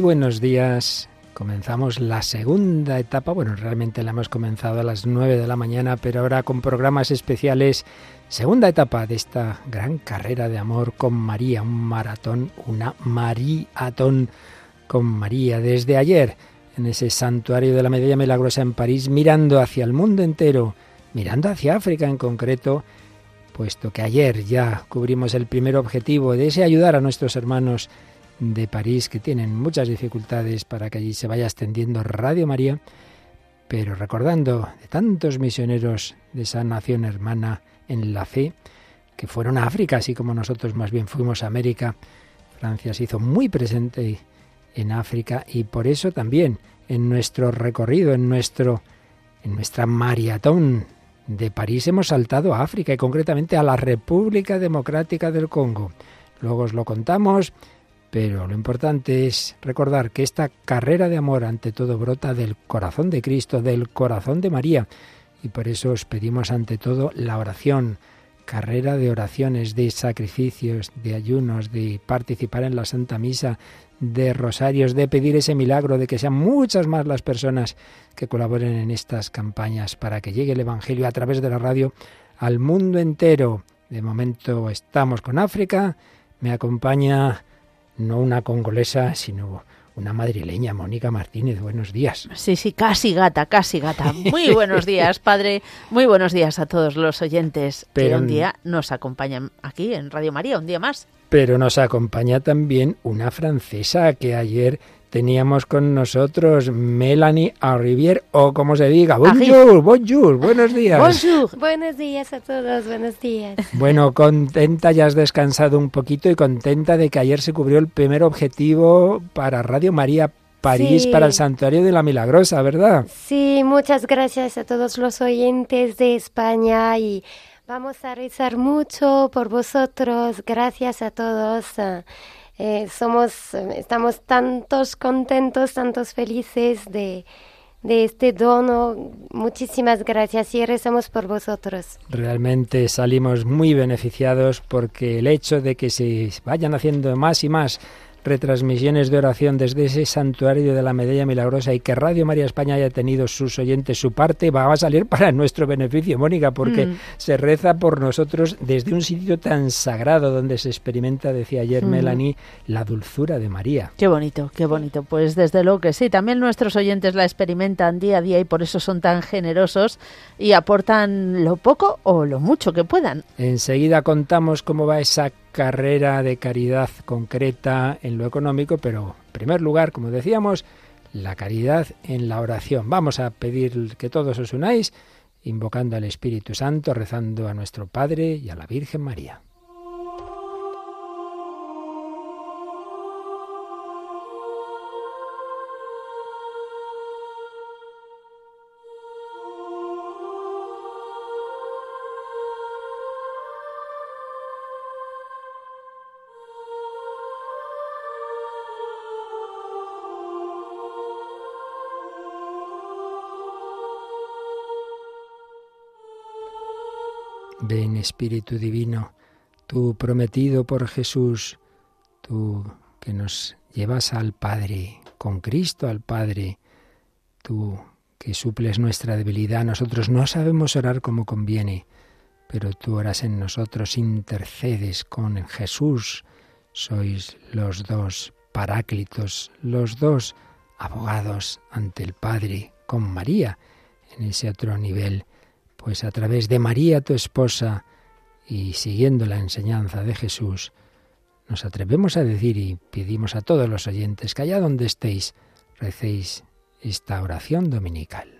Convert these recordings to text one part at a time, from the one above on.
buenos días. Comenzamos la segunda etapa, bueno, realmente la hemos comenzado a las 9 de la mañana, pero ahora con programas especiales. Segunda etapa de esta gran carrera de amor con María, un maratón, una maratón con María. Desde ayer, en ese santuario de la Medalla Milagrosa en París, mirando hacia el mundo entero, mirando hacia África en concreto, puesto que ayer ya cubrimos el primer objetivo de ese ayudar a nuestros hermanos de París que tienen muchas dificultades para que allí se vaya extendiendo Radio María, pero recordando de tantos misioneros de esa nación hermana en la fe, que fueron a África, así como nosotros más bien fuimos a América. Francia se hizo muy presente en África y por eso también en nuestro recorrido, en nuestro en nuestra maratón de París hemos saltado a África y concretamente a la República Democrática del Congo. Luego os lo contamos pero lo importante es recordar que esta carrera de amor ante todo brota del corazón de Cristo, del corazón de María. Y por eso os pedimos ante todo la oración, carrera de oraciones, de sacrificios, de ayunos, de participar en la Santa Misa, de rosarios, de pedir ese milagro, de que sean muchas más las personas que colaboren en estas campañas para que llegue el Evangelio a través de la radio al mundo entero. De momento estamos con África. Me acompaña no una congolesa, sino una madrileña, Mónica Martínez. Buenos días. Sí, sí, casi gata, casi gata. Muy buenos días, padre. Muy buenos días a todos los oyentes Pero, que un día nos acompañan aquí en Radio María, un día más. Pero nos acompaña también una francesa que ayer teníamos con nosotros Melanie Arrivier, o como se diga, bonjour, bonjour, buenos días. Bonjour. Buenos días a todos, buenos días. Bueno, contenta, ya has descansado un poquito y contenta de que ayer se cubrió el primer objetivo para Radio María París para el Santuario de la Milagrosa, ¿verdad? Sí, muchas gracias a todos los oyentes de España y vamos a rezar mucho por vosotros. Gracias a todos. Eh, somos, estamos tantos contentos, tantos felices de, de este dono. Muchísimas gracias y rezamos por vosotros. Realmente salimos muy beneficiados porque el hecho de que se vayan haciendo más y más retransmisiones de oración desde ese santuario de la Medalla Milagrosa y que Radio María España haya tenido sus oyentes su parte, va a salir para nuestro beneficio, Mónica, porque mm. se reza por nosotros desde un sitio tan sagrado donde se experimenta, decía ayer mm. Melanie, la dulzura de María. Qué bonito, qué bonito. Pues desde luego que sí, también nuestros oyentes la experimentan día a día y por eso son tan generosos y aportan lo poco o lo mucho que puedan. Enseguida contamos cómo va esa carrera de caridad concreta en lo económico, pero en primer lugar, como decíamos, la caridad en la oración. Vamos a pedir que todos os unáis, invocando al Espíritu Santo, rezando a nuestro Padre y a la Virgen María. Ven Espíritu Divino, tú prometido por Jesús, tú que nos llevas al Padre, con Cristo al Padre, tú que suples nuestra debilidad. Nosotros no sabemos orar como conviene, pero tú oras en nosotros, intercedes con Jesús. Sois los dos paráclitos, los dos abogados ante el Padre, con María, en ese otro nivel pues a través de María, tu esposa, y siguiendo la enseñanza de Jesús, nos atrevemos a decir y pedimos a todos los oyentes que allá donde estéis, recéis esta oración dominical.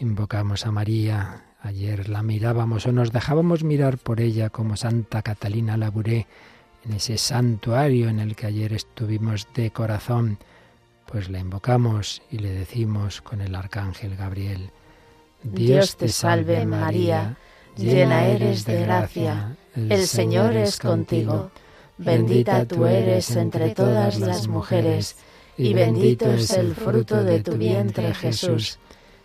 Invocamos a María. Ayer la mirábamos o nos dejábamos mirar por ella como Santa Catalina Labouré en ese santuario en el que ayer estuvimos de corazón. Pues la invocamos y le decimos con el arcángel Gabriel, Dios te salve María, llena eres de gracia, el Señor es contigo Bendita tú eres entre todas las mujeres, y bendito es el fruto de tu vientre Jesús.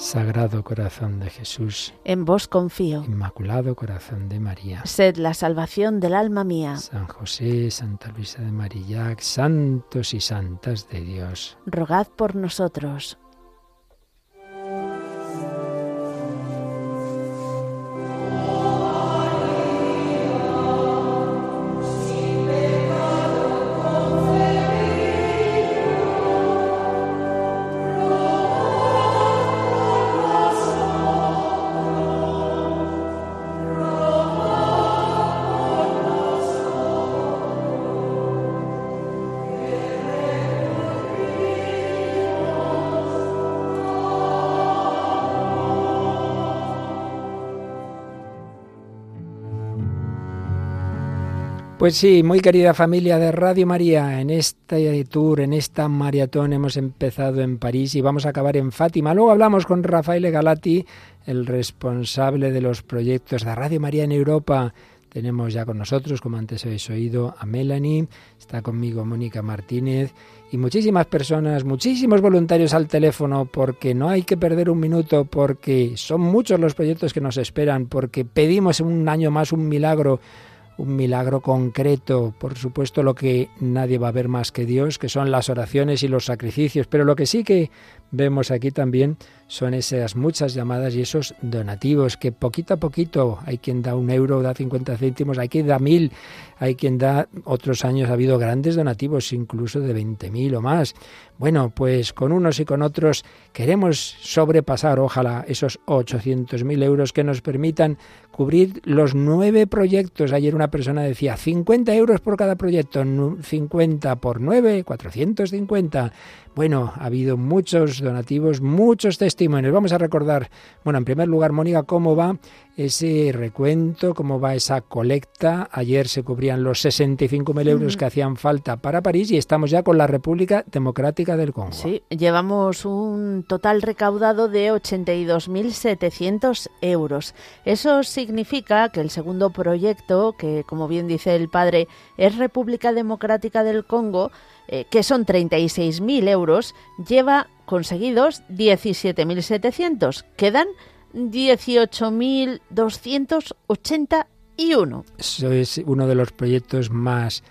Sagrado Corazón de Jesús. En vos confío. Inmaculado Corazón de María. Sed la salvación del alma mía. San José, Santa Luisa de Marillac, santos y santas de Dios. Rogad por nosotros. Pues sí, muy querida familia de Radio María, en este tour, en esta maratón hemos empezado en París y vamos a acabar en Fátima. Luego hablamos con Rafael Galati, el responsable de los proyectos de Radio María en Europa. Tenemos ya con nosotros, como antes habéis oído, a Melanie, está conmigo Mónica Martínez y muchísimas personas, muchísimos voluntarios al teléfono, porque no hay que perder un minuto, porque son muchos los proyectos que nos esperan, porque pedimos un año más un milagro un milagro concreto, por supuesto lo que nadie va a ver más que Dios, que son las oraciones y los sacrificios, pero lo que sí que vemos aquí también son esas muchas llamadas y esos donativos que poquito a poquito hay quien da un euro, da 50 céntimos, hay quien da mil, hay quien da, otros años ha habido grandes donativos, incluso de 20.000 o más. Bueno, pues con unos y con otros queremos sobrepasar, ojalá, esos 800.000 euros que nos permitan cubrir los nueve proyectos. Ayer una persona decía 50 euros por cada proyecto, 50 por 9, 450. Bueno, ha habido muchos donativos, muchos testimonios. Vamos a recordar, bueno, en primer lugar, Mónica, cómo va ese recuento, cómo va esa colecta. Ayer se cubrían los 65.000 euros que hacían falta para París y estamos ya con la República Democrática del Congo. Sí, llevamos un total recaudado de 82.700 euros. Eso significa que el segundo proyecto, que como bien dice el padre, es República Democrática del Congo, eh, que son 36.000 euros, lleva conseguidos 17.700. Quedan 18.281. Eso es uno de los proyectos más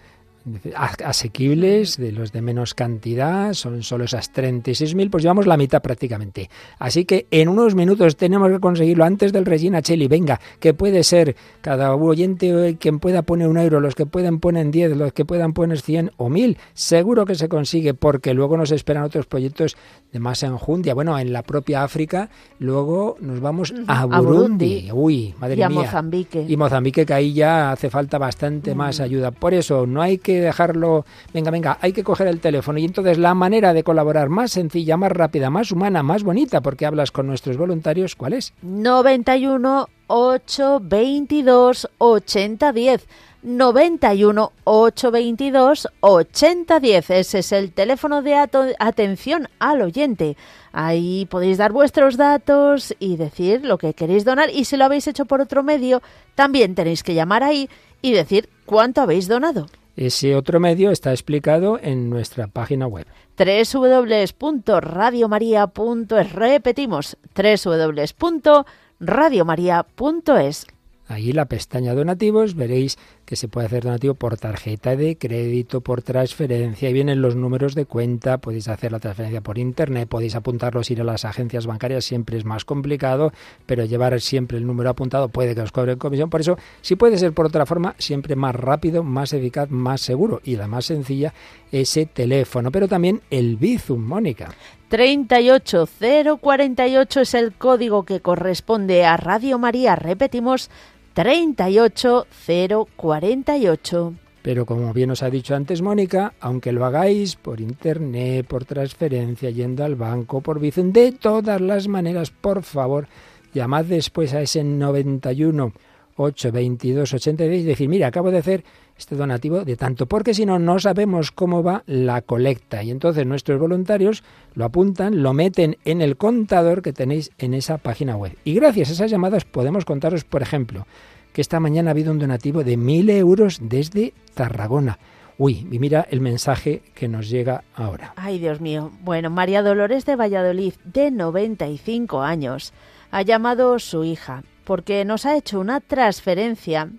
asequibles, de los de menos cantidad, son solo esas 36.000, pues llevamos la mitad prácticamente. Así que en unos minutos tenemos que conseguirlo antes del Regina Cheli. Venga, que puede ser cada oyente quien pueda poner un euro, los que pueden poner 10, los que puedan poner 100 o 1000. Seguro que se consigue porque luego nos esperan otros proyectos de más enjundia. Bueno, en la propia África, luego nos vamos a Burundi. Uy, madre y a Mozambique. Y Mozambique, que ahí ya hace falta bastante más ayuda. Por eso no hay que dejarlo, venga, venga, hay que coger el teléfono. Y entonces la manera de colaborar más sencilla, más rápida, más humana, más bonita, porque hablas con nuestros voluntarios, ¿cuál es? 91 822 8010. 91 822 8010. Ese es el teléfono de atención al oyente. Ahí podéis dar vuestros datos y decir lo que queréis donar. Y si lo habéis hecho por otro medio, también tenéis que llamar ahí y decir cuánto habéis donado. Ese otro medio está explicado en nuestra página web. www.radiomaria.es. Repetimos, www.radiomaria.es. Ahí la pestaña donativos veréis que se puede hacer donativo por tarjeta de crédito, por transferencia, y vienen los números de cuenta, podéis hacer la transferencia por internet, podéis apuntarlos, ir a las agencias bancarias, siempre es más complicado, pero llevar siempre el número apuntado puede que os cobren comisión, por eso si puede ser por otra forma, siempre más rápido, más eficaz, más seguro y la más sencilla, ese teléfono, pero también el Bizum, Mónica. 38048 es el código que corresponde a Radio María. Repetimos, 38048. Pero como bien os ha dicho antes Mónica, aunque lo hagáis por internet, por transferencia, yendo al banco, por Bizum, de todas las maneras, por favor, llamad después a ese 91 822 82 y decir, mira, acabo de hacer este donativo de tanto, porque si no, no sabemos cómo va la colecta. Y entonces nuestros voluntarios lo apuntan, lo meten en el contador que tenéis en esa página web. Y gracias a esas llamadas podemos contaros, por ejemplo, que esta mañana ha habido un donativo de mil euros desde Tarragona. Uy, y mira el mensaje que nos llega ahora. Ay, Dios mío. Bueno, María Dolores de Valladolid, de 95 años, ha llamado su hija porque nos ha hecho una transferencia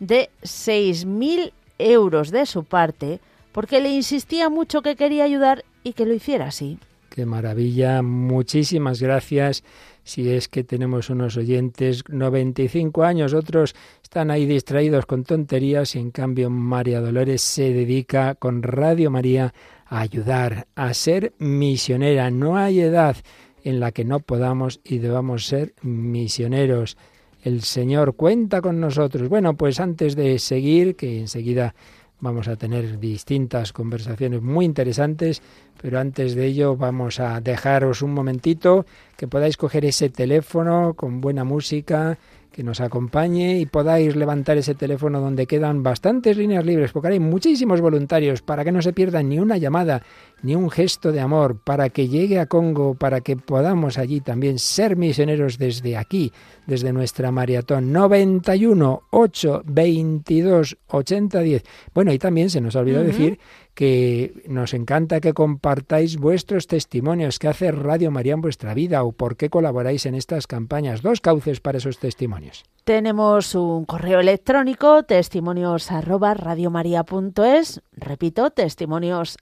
de 6.000 euros de su parte porque le insistía mucho que quería ayudar y que lo hiciera así. Qué maravilla, muchísimas gracias. Si es que tenemos unos oyentes 95 años, otros están ahí distraídos con tonterías y en cambio María Dolores se dedica con Radio María a ayudar, a ser misionera. No hay edad en la que no podamos y debamos ser misioneros. El Señor cuenta con nosotros. Bueno, pues antes de seguir, que enseguida vamos a tener distintas conversaciones muy interesantes, pero antes de ello vamos a dejaros un momentito que podáis coger ese teléfono con buena música que nos acompañe y podáis levantar ese teléfono donde quedan bastantes líneas libres, porque hay muchísimos voluntarios para que no se pierdan ni una llamada, ni un gesto de amor, para que llegue a Congo, para que podamos allí también ser misioneros desde aquí, desde nuestra maratón 91 8 22 80 10. Bueno, y también se nos ha olvidado decir que nos encanta que compartáis vuestros testimonios, que hace Radio María en vuestra vida o por qué colaboráis en estas campañas. Dos cauces para esos testimonios. Tenemos un correo electrónico, testimonios radiomaria.es, repito, testimonios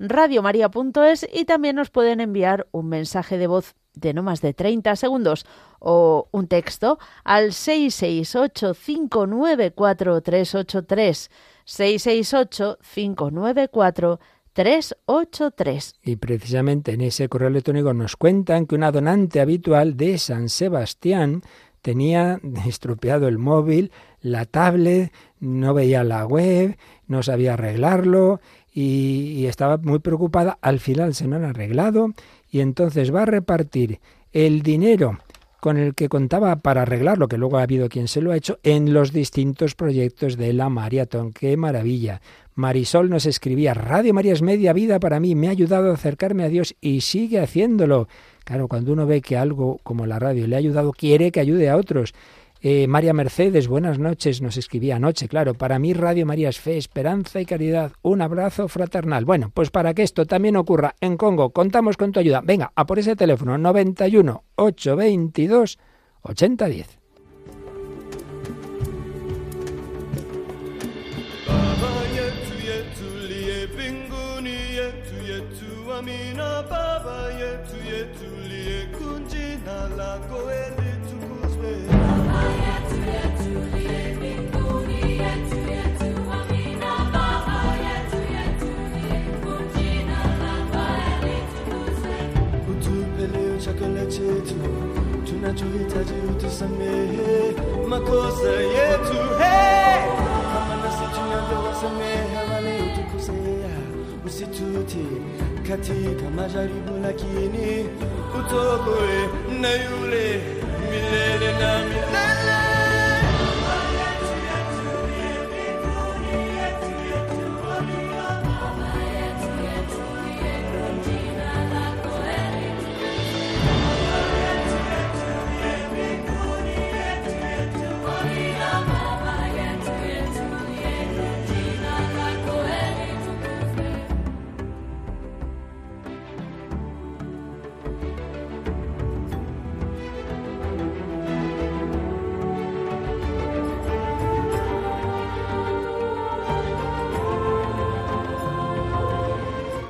radiomaria.es y también nos pueden enviar un mensaje de voz de no más de 30 segundos o un texto al 668 594 383 668-594-383. Y precisamente en ese correo electrónico nos cuentan que una donante habitual de San Sebastián tenía estropeado el móvil, la tablet, no veía la web, no sabía arreglarlo y, y, estaba muy preocupada. Al final se lo han arreglado y entonces va a repartir el dinero con el que contaba para arreglarlo, que luego ha habido quien se lo ha hecho, en los distintos proyectos de la maratón. ¡Qué maravilla! Marisol nos escribía, Radio María es media vida para mí, me ha ayudado a acercarme a Dios y sigue haciéndolo. Claro, cuando uno ve que algo como la radio le ha ayudado, quiere que ayude a otros. Eh, María Mercedes, buenas noches, nos escribía anoche, claro, para mí Radio María es fe, esperanza y caridad, un abrazo fraternal. Bueno, pues para que esto también ocurra en Congo, contamos con tu ayuda. Venga, a por ese teléfono 91 822 8010. 제주 두나조이 자주 두삼매 마코사 예투해 하마나스 중요한 삼매 하마네 우두쿠세야 우시투티 katika majaribu lakini utokoe na yule milele na milele.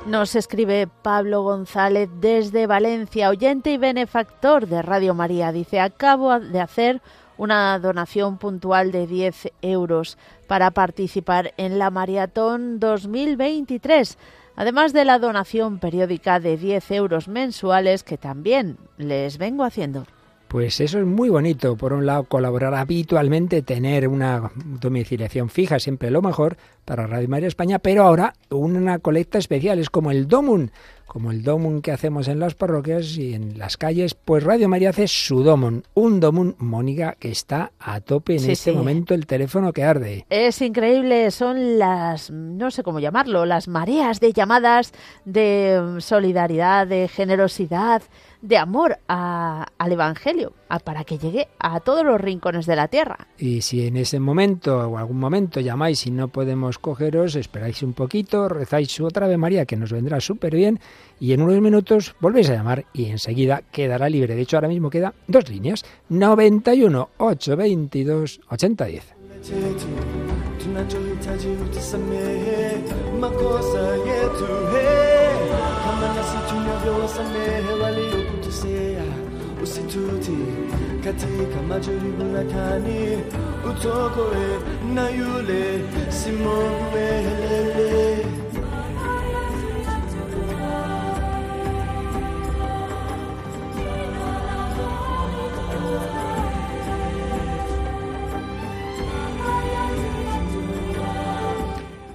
Nos escribe Pablo González desde Valencia, oyente y benefactor de Radio María. Dice, acabo de hacer una donación puntual de 10 euros para participar en la Maratón 2023, además de la donación periódica de 10 euros mensuales que también les vengo haciendo. Pues eso es muy bonito. Por un lado, colaborar habitualmente, tener una domiciliación fija, siempre lo mejor para Radio María España, pero ahora una colecta especial, es como el Domun, como el Domun que hacemos en las parroquias y en las calles, pues Radio María hace su Domun, un Domun, Mónica, que está a tope en este momento el teléfono que arde. Es increíble, son las, no sé cómo llamarlo, las mareas de llamadas de solidaridad, de generosidad, de amor al Evangelio, para que llegue a todos los rincones de la tierra. Y si en ese momento o algún momento llamáis y no podemos cogeros, esperáis un poquito, rezáis su otra Ave María que nos vendrá súper bien y en unos minutos volvéis a llamar y enseguida quedará libre. De hecho, ahora mismo queda dos líneas, 91 822 8010.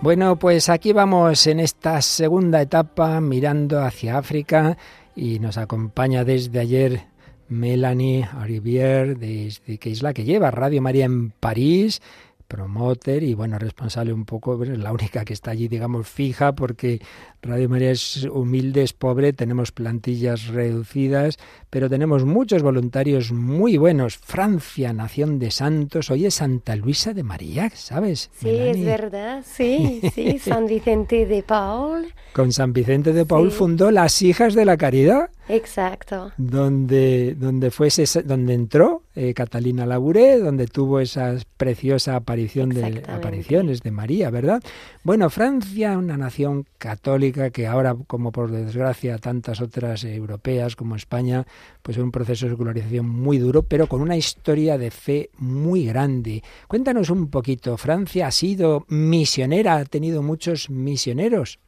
Bueno, pues aquí vamos en esta segunda etapa mirando hacia África y nos acompaña desde ayer Melanie Arivier, desde que es la que lleva Radio María en París, promoter y bueno, responsable un poco, es la única que está allí, digamos, fija, porque Radio María es humilde, es pobre, tenemos plantillas reducidas, pero tenemos muchos voluntarios muy buenos. Francia, nación de santos, hoy es Santa Luisa de María, ¿sabes? Sí, es verdad, sí, sí, San Vicente de Paul. Con San Vicente de Paul fundó las Hijas de la Caridad. Exacto. Donde, donde, fue donde entró eh, Catalina Labouré, donde tuvo esa preciosa aparición de apariciones de María, ¿verdad? Bueno, Francia, una nación católica que ahora, como por desgracia tantas otras europeas como España, pues es un proceso de secularización muy duro, pero con una historia de fe muy grande. Cuéntanos un poquito, ¿Francia ha sido misionera, ha tenido muchos misioneros?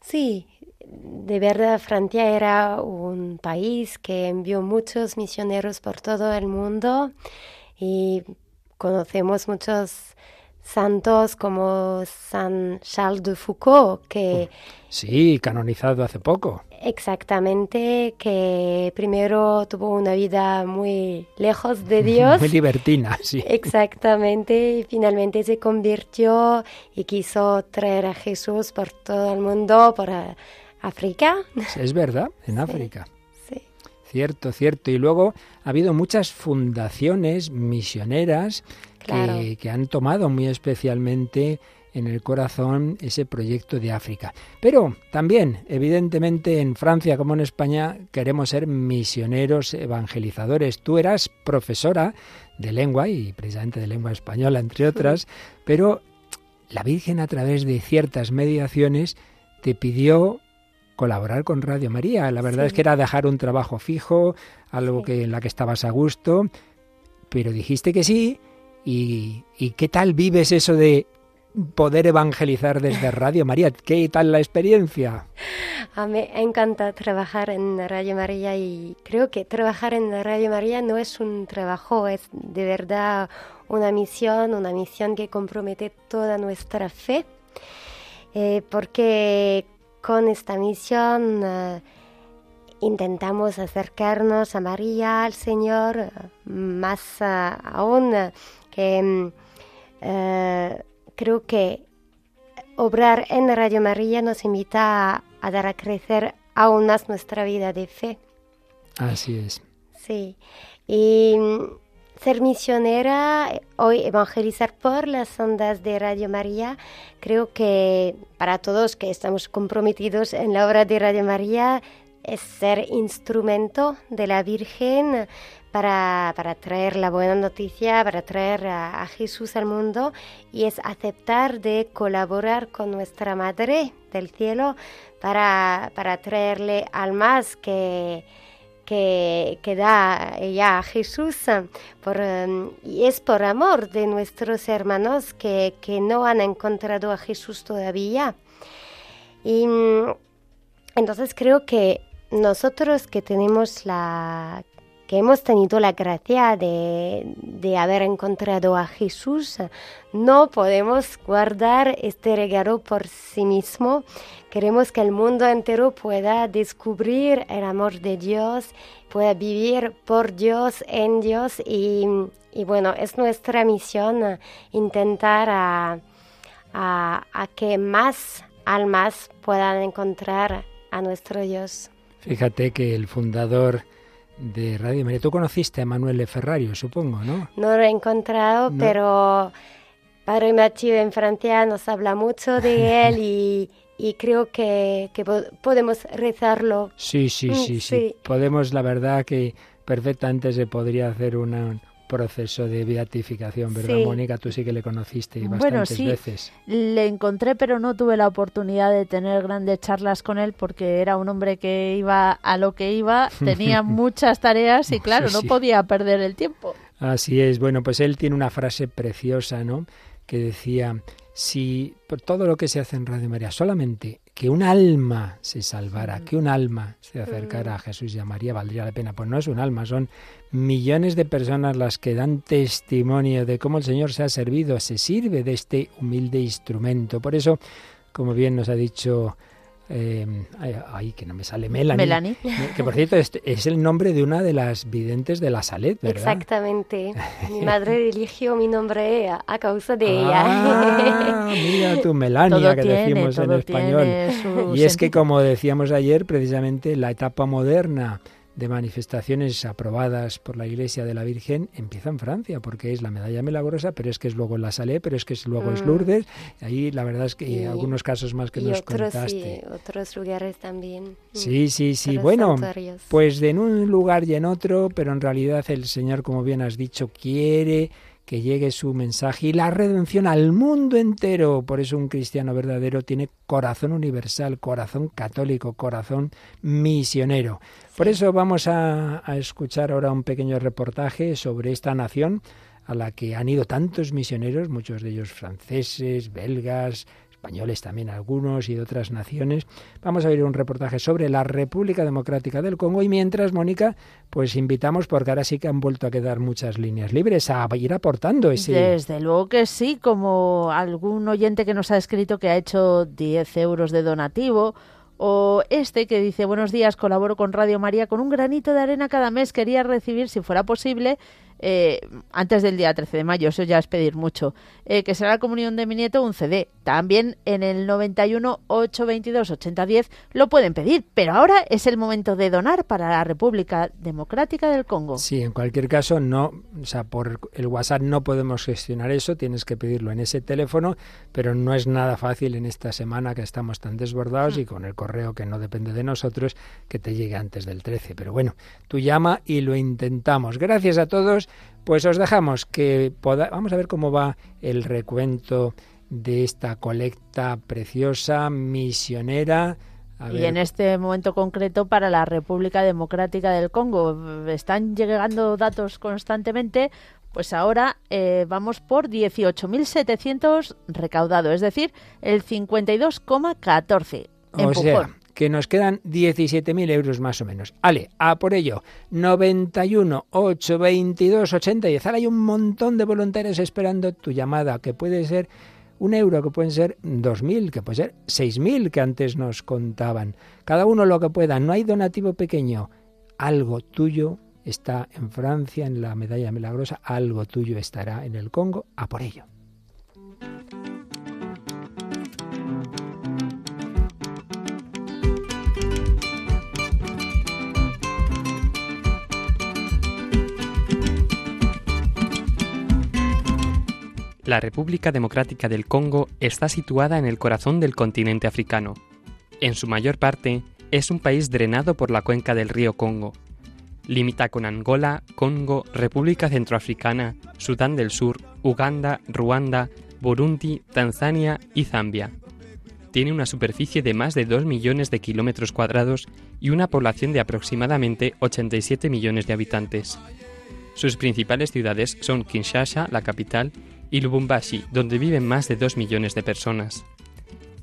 Sí, de verdad Francia era un país que envió muchos misioneros por todo el mundo y conocemos muchos santos como San Charles de Foucault, que... Sí, canonizado hace poco. Exactamente, que primero tuvo una vida muy lejos de Dios. muy libertina, sí. Exactamente, y finalmente se convirtió y quiso traer a Jesús por todo el mundo, por África. Es verdad, en África. Sí. Cierto, cierto. Y luego ha habido muchas fundaciones misioneras que, han tomado muy especialmente en el corazón ese proyecto de África. Pero también, evidentemente, en Francia como en España queremos ser misioneros evangelizadores. Tú eras profesora de lengua y precisamente de lengua española, entre otras, pero la Virgen a través de ciertas mediaciones te pidió colaborar con Radio María. La verdad es que era dejar un trabajo fijo, algo que en la que estabas a gusto, pero dijiste que sí ¿Y, qué tal vives eso de poder evangelizar desde Radio María? ¿Qué tal la experiencia? A mí me encanta trabajar en Radio María y creo que trabajar en Radio María no es un trabajo, es de verdad una misión, una misión que compromete toda nuestra fe, eh, porque con esta misión eh, intentamos acercarnos a María, al Señor, eh, más aún Mm, eh, creo que obrar en Radio María nos invita a, dar a crecer aún más nuestra vida de fe. Así es. Sí. Y mm, ser misionera, hoy evangelizar por las ondas de Radio María, creo que para todos que estamos comprometidos en la obra de Radio María, es ser instrumento de la Virgen para, para, traer la buena noticia, para traer a, Jesús al mundo y es aceptar de colaborar con nuestra Madre del Cielo para, para traerle almas que, que, que, da ella a Jesús por, y es por amor de nuestros hermanos que, que no han encontrado a Jesús todavía. Y entonces creo que nosotros que tenemos la que hemos tenido la gracia de, de, haber encontrado a Jesús, no podemos guardar este regalo por sí mismo. Queremos que el mundo entero pueda descubrir el amor de Dios, pueda vivir por Dios, en Dios y, y bueno, es nuestra misión intentar a, a, a que más almas puedan encontrar a nuestro Dios. Fíjate que el fundador de Radio María, tú conociste a Manuel Ferrario, supongo, ¿no? No lo he encontrado, pero Padre Mathieu en Francia nos habla mucho de él y, y creo que, que, podemos rezarlo. Sí, sí, sí, sí, sí. Podemos, la verdad que perfectamente se podría hacer una, proceso de beatificación, ¿verdad, Mónica? Tú sí que le conociste bastantes bueno, sí, veces. Le encontré, pero no tuve la oportunidad de tener grandes charlas con él porque era un hombre que iba a lo que iba, tenía muchas tareas y claro, no podía perder el tiempo. Así es. Bueno, pues él tiene una frase preciosa, ¿no? Que decía, si por todo lo que se hace en Radio María, solamente que un alma se salvara, que un alma se acercara a Jesús y a María, valdría la pena. Pues no es un alma, son millones de personas las que dan testimonio de cómo el Señor se ha servido, se sirve de este humilde instrumento. Por eso, como bien nos ha dicho eh, ay, que no me sale Melanie. Que por cierto es, el nombre de una de las videntes de la Salet, ¿verdad? Exactamente. Mi madre eligió mi nombre a, causa de ah, ella. mira tu Melania, que decimos en español. Y es que, como decíamos ayer, precisamente la etapa moderna de manifestaciones aprobadas por la Iglesia de la Virgen empieza en Francia, porque es la medalla milagrosa, pero es que es luego en la Salé, pero es que es luego es mm. Lourdes, y ahí la verdad es que algunos casos más que nos otros, contaste. Y otros lugares también. Sí, sí, sí. Bueno, pues de en un lugar y en otro, pero en realidad el Señor, como bien has dicho, quiere que llegue su mensaje y la redención al mundo entero. Por eso un cristiano verdadero tiene corazón universal, corazón católico, corazón misionero. Por eso vamos a, a escuchar ahora un pequeño reportaje sobre esta nación a la que han ido tantos misioneros, muchos de ellos franceses, belgas, españoles también algunos y de otras naciones. Vamos a ver un reportaje sobre la República Democrática del Congo y mientras, Mónica, pues invitamos, porque ahora sí que han vuelto a quedar muchas líneas libres, a ir aportando ese... Desde luego que sí, como algún oyente que nos ha escrito que ha hecho 10 euros de donativo o este que dice, buenos días, colaboro con Radio María con un granito de arena cada mes. Quería recibir, si fuera posible, eh, antes del día 13 de mayo, eso ya es pedir mucho, eh, que será la comunión de mi nieto un CD. También en el 91 822 8010 lo pueden pedir, pero ahora es el momento de donar para la República Democrática del Congo. Sí, en cualquier caso, no, o sea, por el WhatsApp no podemos gestionar eso, tienes que pedirlo en ese teléfono, pero no es nada fácil en esta semana que estamos tan desbordados y con el correo que no depende de nosotros que te llegue antes del 13. Pero bueno, tú llama y lo intentamos. Gracias a todos pues os dejamos que poda vamos a ver cómo va el recuento de esta colecta preciosa, misionera. y en este momento concreto para la República Democrática del Congo. Están llegando datos constantemente. Pues ahora eh, vamos por 18.700 recaudado, es decir, el 52,14. O sea, que nos quedan 17.000 euros más o menos. Ale, a por ello, 91 8 22 80 10. Ahora hay un montón de voluntarios esperando tu llamada, que puede ser un euro, que pueden ser 2.000, que puede ser 6.000 que antes nos contaban. Cada uno lo que pueda, no hay donativo pequeño. Algo tuyo está en Francia, en la medalla milagrosa, algo tuyo estará en el Congo, a por ello. La República Democrática del Congo está situada en el corazón del continente africano. En su mayor parte, es un país drenado por la cuenca del río Congo. Limita con Angola, Congo, República Centroafricana, Sudán del Sur, Uganda, Ruanda, Burundi, Tanzania y Zambia. Tiene una superficie de más de 2 millones de kilómetros cuadrados y una población de aproximadamente 87 millones de habitantes. Sus principales ciudades son Kinshasa, la capital, y Lubumbashi, donde viven más de 2 millones de personas.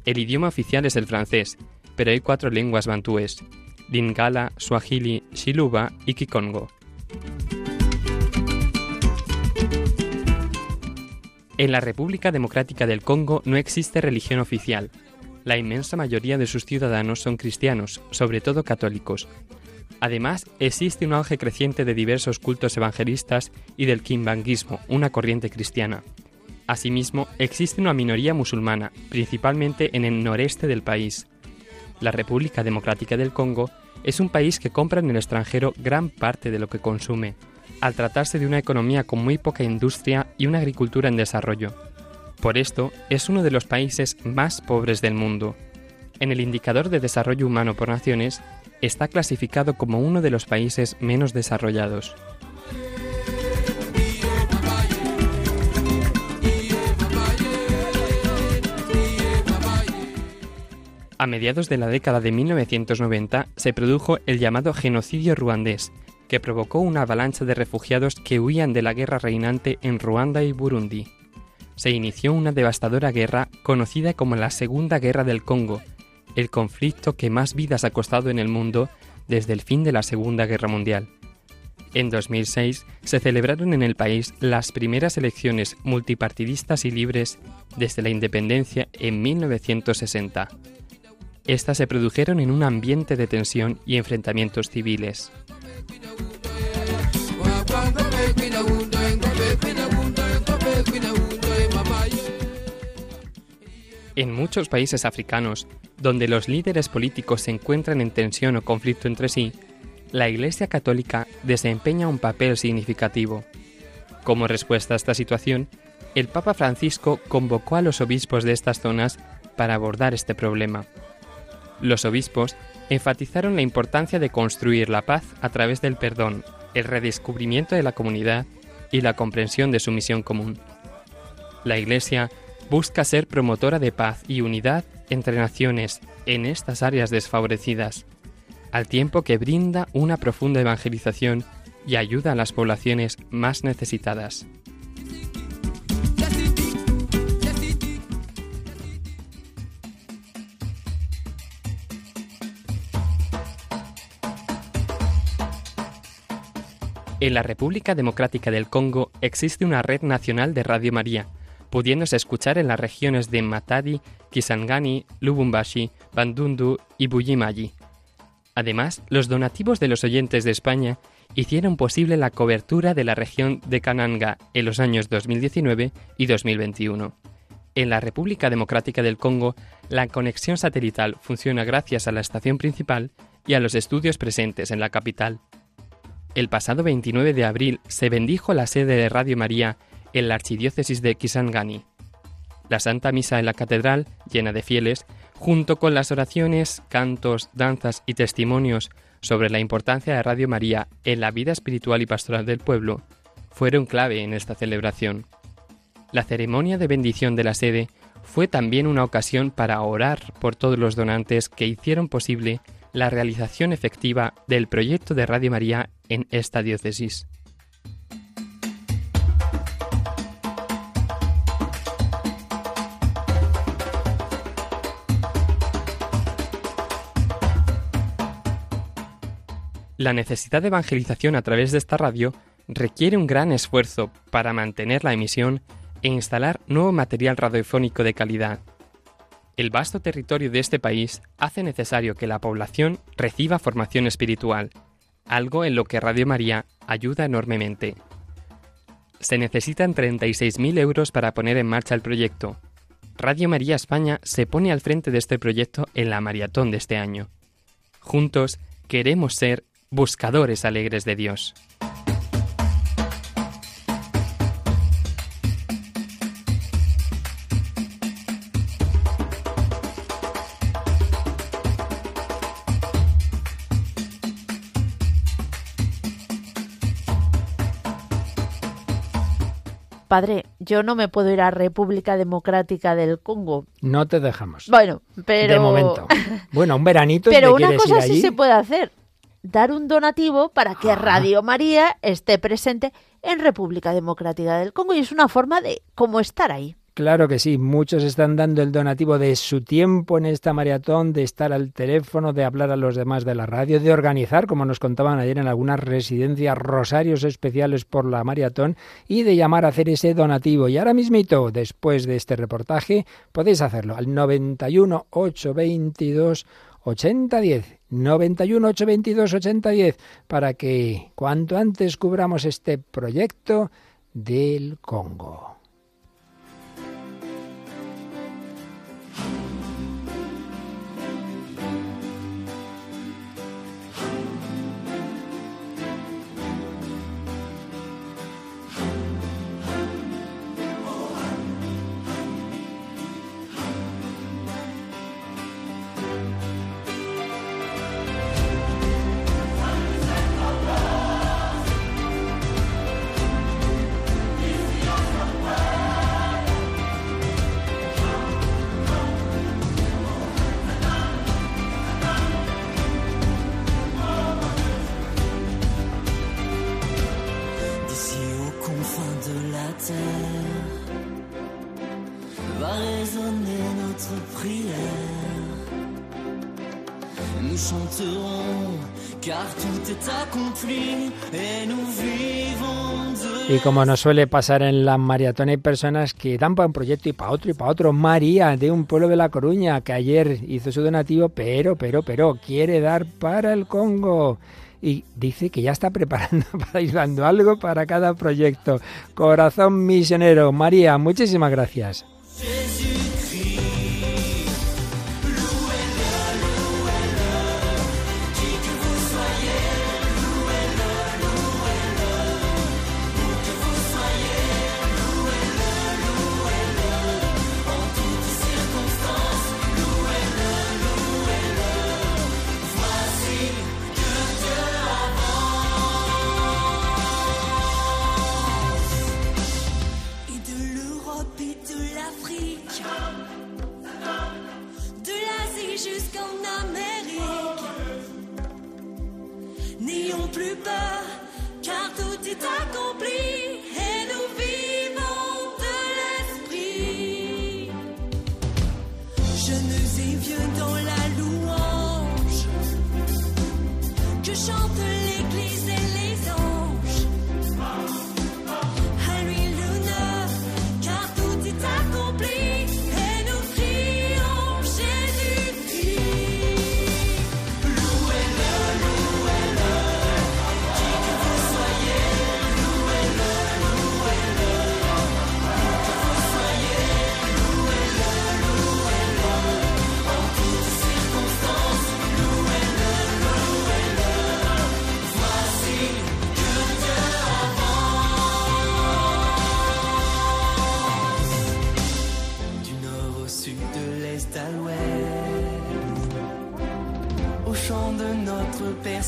El idioma oficial es el francés, pero hay cuatro lenguas bantúes, Lingala, Swahili, Shiluba y Kikongo. En la República Democrática del Congo no existe religión oficial. La inmensa mayoría de sus ciudadanos son cristianos, sobre todo católicos. Además, existe un auge creciente de diversos cultos evangelistas y del kimbanguismo, una corriente cristiana. Asimismo, existe una minoría musulmana, principalmente en el noreste del país. La República Democrática del Congo es un país que compra en el extranjero gran parte de lo que consume, al tratarse de una economía con muy poca industria y una agricultura en desarrollo. Por esto, es uno de los países más pobres del mundo. En el indicador de desarrollo humano por naciones, está clasificado como uno de los países menos desarrollados. A mediados de la década de 1990 se produjo el llamado genocidio ruandés, que provocó una avalancha de refugiados que huían de la guerra reinante en Ruanda y Burundi. Se inició una devastadora guerra conocida como la Segunda Guerra del Congo, el conflicto que más vidas ha costado en el mundo desde el fin de la Segunda Guerra Mundial. En 2006 se celebraron en el país las primeras elecciones multipartidistas y libres desde la independencia en 1960. Estas se produjeron en un ambiente de tensión y enfrentamientos civiles. En muchos países africanos, donde los líderes políticos se encuentran en tensión o conflicto entre sí, la Iglesia Católica desempeña un papel significativo. Como respuesta a esta situación, el Papa Francisco convocó a los obispos de estas zonas para abordar este problema. Los obispos enfatizaron la importancia de construir la paz a través del perdón, el redescubrimiento de la comunidad y la comprensión de su misión común. La Iglesia busca ser promotora de paz y unidad entre naciones en estas áreas desfavorecidas, al tiempo que brinda una profunda evangelización y ayuda a las poblaciones más necesitadas. En la República Democrática del Congo existe una red nacional de Radio María, pudiéndose escuchar en las regiones de Matadi, Kisangani, Lubumbashi, Bandundu y Buyimayi. Además, los donativos de los oyentes de España hicieron posible la cobertura de la región de Kananga en los años 2019 y 2021. En la República Democrática del Congo, la conexión satelital funciona gracias a la estación principal y a los estudios presentes en la capital. El pasado 29 de abril se bendijo la sede de Radio María en la archidiócesis de Kisangani. La Santa Misa en la catedral, llena de fieles, junto con las oraciones, cantos, danzas y testimonios sobre la importancia de Radio María en la vida espiritual y pastoral del pueblo, fueron clave en esta celebración. La ceremonia de bendición de la sede fue también una ocasión para orar por todos los donantes que hicieron posible la realización efectiva del proyecto de Radio María en esta diócesis. La necesidad de evangelización a través de esta radio requiere un gran esfuerzo para mantener la emisión e instalar nuevo material radiofónico de calidad. El vasto territorio de este país hace necesario que la población reciba formación espiritual, algo en lo que Radio María ayuda enormemente. Se necesitan 36.000 euros para poner en marcha el proyecto. Radio María España se pone al frente de este proyecto en la maratón de este año. Juntos queremos ser buscadores alegres de Dios. Padre, yo no me puedo ir a República Democrática del Congo. No te dejamos. Bueno, pero. De momento. Bueno, un veranito. pero una cosa sí se puede hacer Dar un donativo para que. Radio María esté presente en República Democrática del Congo y es una forma de cómo estar ahí. Claro que sí, muchos están dando el donativo de su tiempo en esta maratón, de estar al teléfono, de hablar a los demás de la radio, de organizar, como nos contaban ayer en algunas residencias, rosarios especiales por la maratón y de llamar a hacer ese donativo. Y ahora mismito, después de este reportaje, podéis hacerlo al 91 822 8010. 91 822 8010 para que cuanto antes cubramos este proyecto del Congo. Y como nos suele pasar en la maratón, hay personas que dan para un proyecto y para otro y para otro. María, de un pueblo de La Coruña, que ayer hizo su donativo, pero, pero, pero, quiere dar para el Congo y dice que ya está preparando para ir dando algo para cada proyecto. Corazón misionero. María, muchísimas gracias.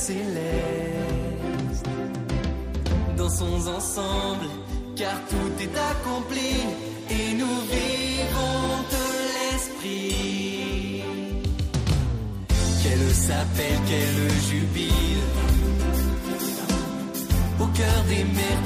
céleste. Dansons ensemble, car tout est accompli et nous vivons de l'esprit. Qu'elle s'appelle, qu'elle jubile au cœur des mers.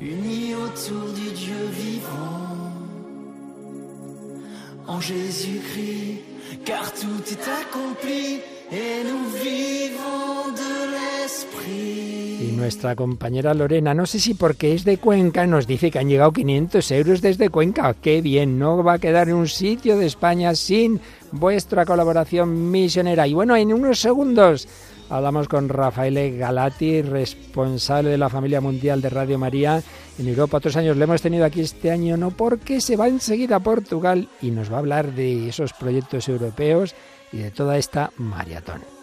unis autour du Dieu vivant, en Jésus-Christ, car tout est accompli et nous vivons de l'Esprit. Y nuestra compañera Lorena, no sé si porque es de Cuenca, nos dice que han llegado 500 euros desde Cuenca. ¡Qué bien! No va a quedar en un sitio de España sin vuestra colaboración misionera. Y bueno, en unos segundos hablamos con Rafael Galati, responsable de la familia mundial de Radio María en Europa. Otros años lo hemos tenido aquí este año, no porque se va enseguida a Portugal y nos va a hablar de esos proyectos europeos y de toda esta maratón.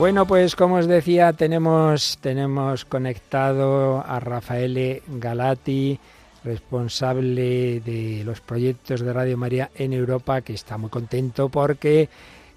Bueno, pues como os decía, tenemos, tenemos conectado a Rafael Galati, responsable de los proyectos de Radio María en Europa, que está muy contento porque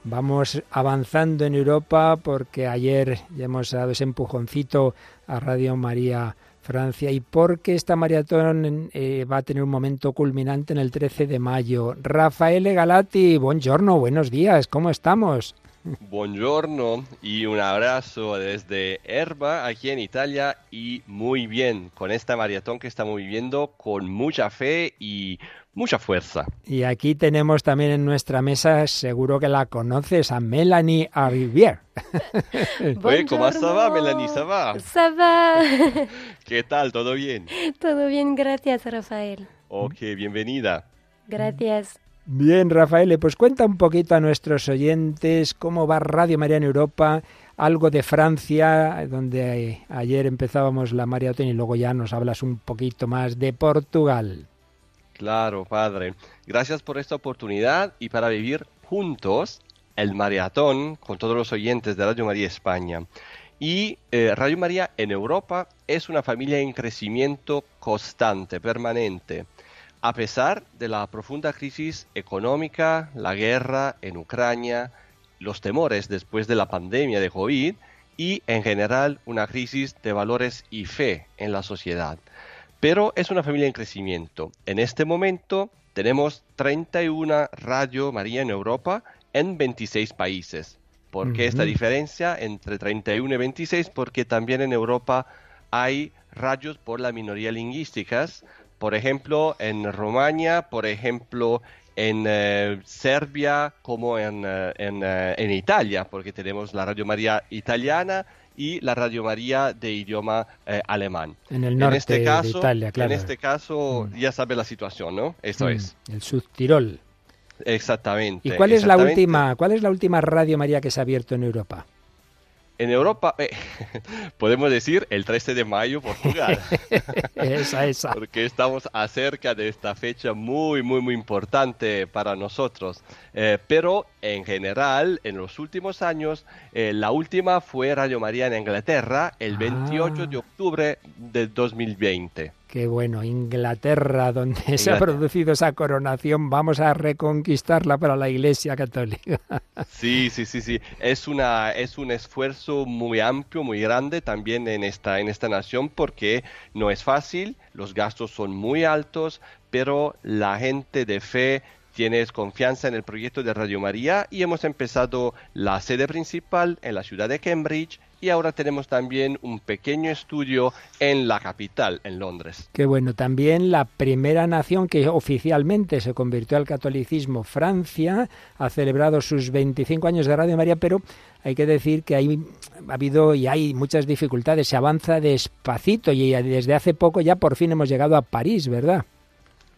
vamos avanzando en Europa, porque ayer ya hemos dado ese empujoncito a Radio María Francia y porque esta maratón eh, va a tener un momento culminante en el 13 de mayo. Rafael Galati, buongiorno, buenos días, ¿cómo estamos? Buongiorno y un abrazo desde Erba, aquí en Italia, y muy bien con esta maratón que estamos viviendo con mucha fe y mucha fuerza. Y aquí tenemos también en nuestra mesa, seguro que la conoces, a Melanie Arrivier. Oye, ¿cómo va, Melanie? ¿Ça va? ¿Qué tal? ¿Todo bien? Todo bien, gracias, Rafael. Ok, bienvenida. Gracias. Bien, Rafael, pues cuenta un poquito a nuestros oyentes cómo va Radio María en Europa, algo de Francia, donde ayer empezábamos la maratón y luego ya nos hablas un poquito más de Portugal. Claro, padre. Gracias por esta oportunidad y para vivir juntos el maratón con todos los oyentes de Radio María España. Y eh, Radio María en Europa es una familia en crecimiento constante, permanente a pesar de la profunda crisis económica, la guerra en Ucrania, los temores después de la pandemia de COVID y en general una crisis de valores y fe en la sociedad. Pero es una familia en crecimiento. En este momento tenemos 31 Radio María en Europa en 26 países. ¿Por qué esta diferencia entre 31 y 26? Porque también en Europa hay radios por la minoría lingüísticas, por ejemplo, en Rumania, por ejemplo, en eh, Serbia, como en, eh, eh, en, Italia, porque tenemos la Radio María italiana y la Radio María de idioma alemán. En el norte este caso, de Italia, claro. En este caso, mm. ya sabe la situación, ¿no? Eso mm, es. El Subtirol. Exactamente. ¿Y cuál es la última, cuál es la última Radio María que se ha abierto en Europa? En Europa, eh, podemos decir el 13 de mayo, Portugal. esa, esa. Porque estamos acerca de esta fecha muy, muy, muy importante para nosotros. Eh, pero en general, en los últimos años, eh, la última fue Radio María en Inglaterra, el 28 ah. de octubre de 2020. Qué bueno, Inglaterra, donde se ha producido esa coronación, vamos a reconquistarla para la Iglesia Católica. Sí, sí, sí, sí. Es una es un esfuerzo muy amplio, muy grande también en esta en esta nación porque no es fácil, los gastos son muy altos, pero la gente de fe tiene confianza en el proyecto de Radio María y hemos empezado la sede principal en la ciudad de Cambridge y ahora tenemos también un pequeño estudio en la capital, en Londres. Qué bueno, también la primera nación que oficialmente se convirtió al catolicismo, Francia, ha celebrado sus 25 años de Radio María, pero hay que decir que hay, ha habido y hay muchas dificultades, se avanza despacito y desde hace poco ya por fin hemos llegado a París, ¿verdad?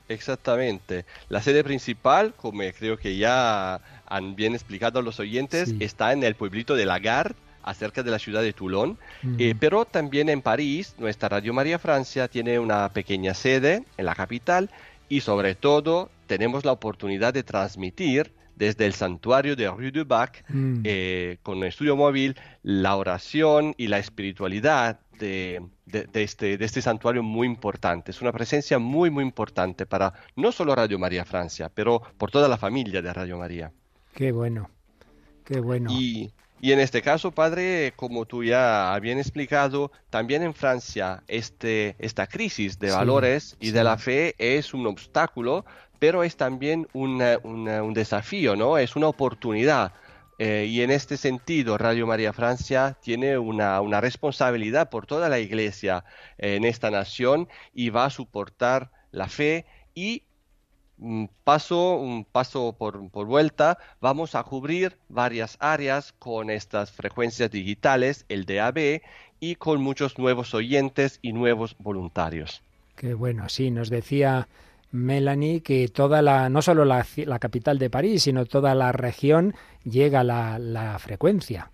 Exactamente. La sede principal, como creo que ya han bien explicado los oyentes, está en el pueblito de Lagarde, acerca de la ciudad de Toulon, eh, pero también en París, nuestra Radio María Francia tiene una pequeña sede en la capital y sobre todo tenemos la oportunidad de transmitir desde el santuario de Rue du Bac, mm. eh, con un estudio móvil, la oración y la espiritualidad de de, este, de este santuario muy importante. Es una presencia muy, muy importante para no solo Radio María Francia, pero por toda la familia de Radio María. Qué bueno, qué bueno. Y, y en este caso, padre, como tú ya habías explicado, también en Francia este, esta crisis de valores y de la fe es un obstáculo, pero es también un desafío, ¿no? Es una oportunidad eh, y en este sentido, Radio María Francia tiene una, responsabilidad por toda la iglesia en esta nación y va a soportar la fe y mm, paso, un paso por, por, vuelta, vamos a cubrir varias áreas con estas frecuencias digitales, el DAB, y con muchos nuevos oyentes y nuevos voluntarios. Qué bueno, sí, nos decía Melanie, que toda la, no solo la, capital de París, sino toda la región llega la, la frecuencia.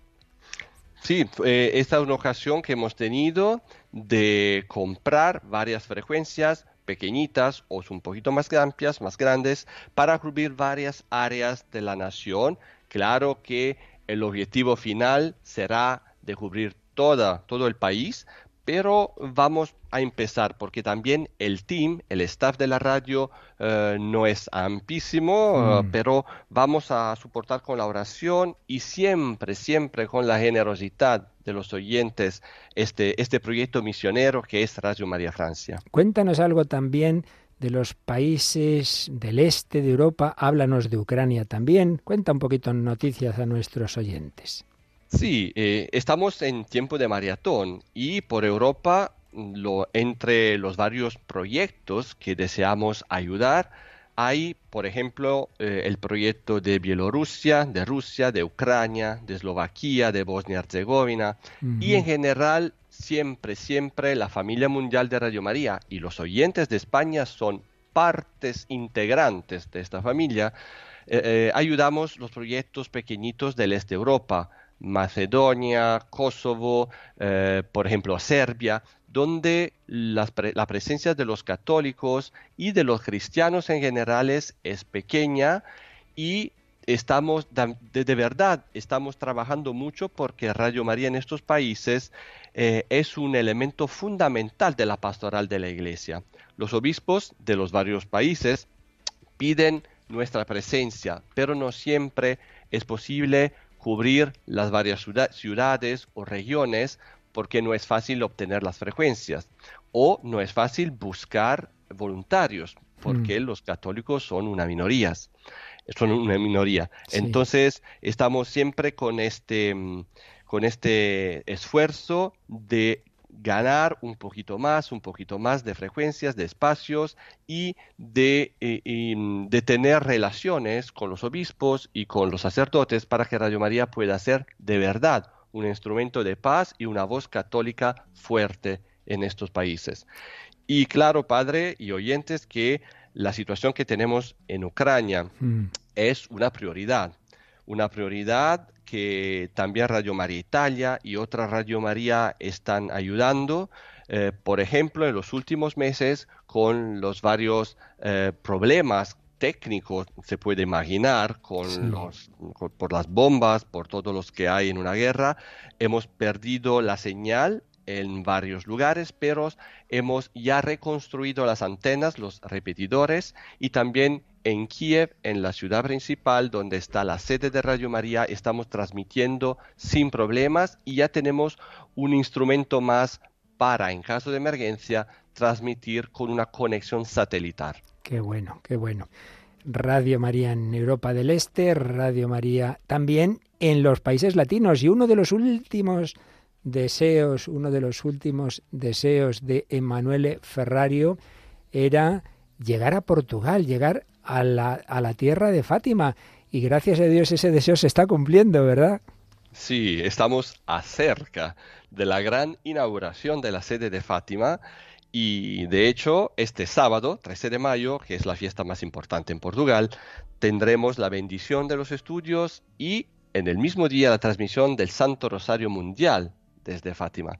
Sí, eh, esta es una ocasión que hemos tenido de comprar varias frecuencias pequeñitas o un poquito más amplias, más grandes, para cubrir varias áreas de la nación. Claro que el objetivo final será de cubrir toda, todo el país, pero vamos a empezar porque también el team, el staff de la radio eh, no es amplísimo, eh, mm. pero vamos a soportar con la oración y siempre, siempre con la generosidad de los oyentes este, este proyecto misionero que es Radio María Francia. Cuéntanos algo también de los países del este de Europa, háblanos de Ucrania también, cuenta un poquito noticias a nuestros oyentes. Sí, eh, estamos en tiempo de maratón y por Europa, lo, entre los varios proyectos que deseamos ayudar, hay, por ejemplo, eh, el proyecto de Bielorrusia, de Rusia, de Ucrania, de Eslovaquia, de Bosnia-Herzegovina y en general siempre, siempre la familia mundial de Radio María y los oyentes de España son partes integrantes de esta familia. Eh, ayudamos los proyectos pequeñitos del este de Europa Macedonia, Kosovo, eh, por ejemplo, Serbia, donde la, presencia de los católicos y de los cristianos en general es, pequeña y estamos, de, verdad, estamos trabajando mucho porque Radio María en estos países eh, es un elemento fundamental de la pastoral de la Iglesia. Los obispos de los varios países piden nuestra presencia, pero no siempre es posible cubrir las varias ciudades o regiones porque no es fácil obtener las frecuencias o no es fácil buscar voluntarios porque mm. los católicos son una minoría. Son una minoría. Entonces estamos siempre con este, con este esfuerzo de ganar un poquito más, un poquito más de frecuencias, de espacios y de, eh, mm, de tener relaciones con los obispos y con los sacerdotes para que Radio María pueda ser de verdad un instrumento de paz y una voz católica fuerte en estos países. Y claro, padre y oyentes, que la situación que tenemos en Ucrania mm. es una prioridad, una prioridad que también Radio María Italia y otra Radio María están ayudando. Eh, por ejemplo, en los últimos meses, con los varios eh, problemas técnicos, se puede imaginar, con los, por las bombas, por todos los que hay en una guerra, hemos perdido la señal en varios lugares, pero hemos ya reconstruido las antenas, los repetidores y también en Kiev, en la ciudad principal, donde está la sede de Radio María, estamos transmitiendo sin problemas y ya tenemos un instrumento más para, en caso de emergencia, transmitir con una conexión satelital. Qué bueno, qué bueno. Radio María en Europa del Este, Radio María también en los países latinos y uno de los últimos deseos, uno de los últimos deseos de Emanuele Ferrario era llegar a Portugal, llegar a la, a la tierra de Fátima. Y gracias a Dios ese deseo se está cumpliendo, ¿verdad? Sí, estamos acerca de la gran inauguración de la sede de Fátima y de hecho este sábado, 13 de mayo, que es la fiesta más importante en Portugal, tendremos la bendición de los estudios y en el mismo día la transmisión del Santo Rosario Mundial desde Fátima.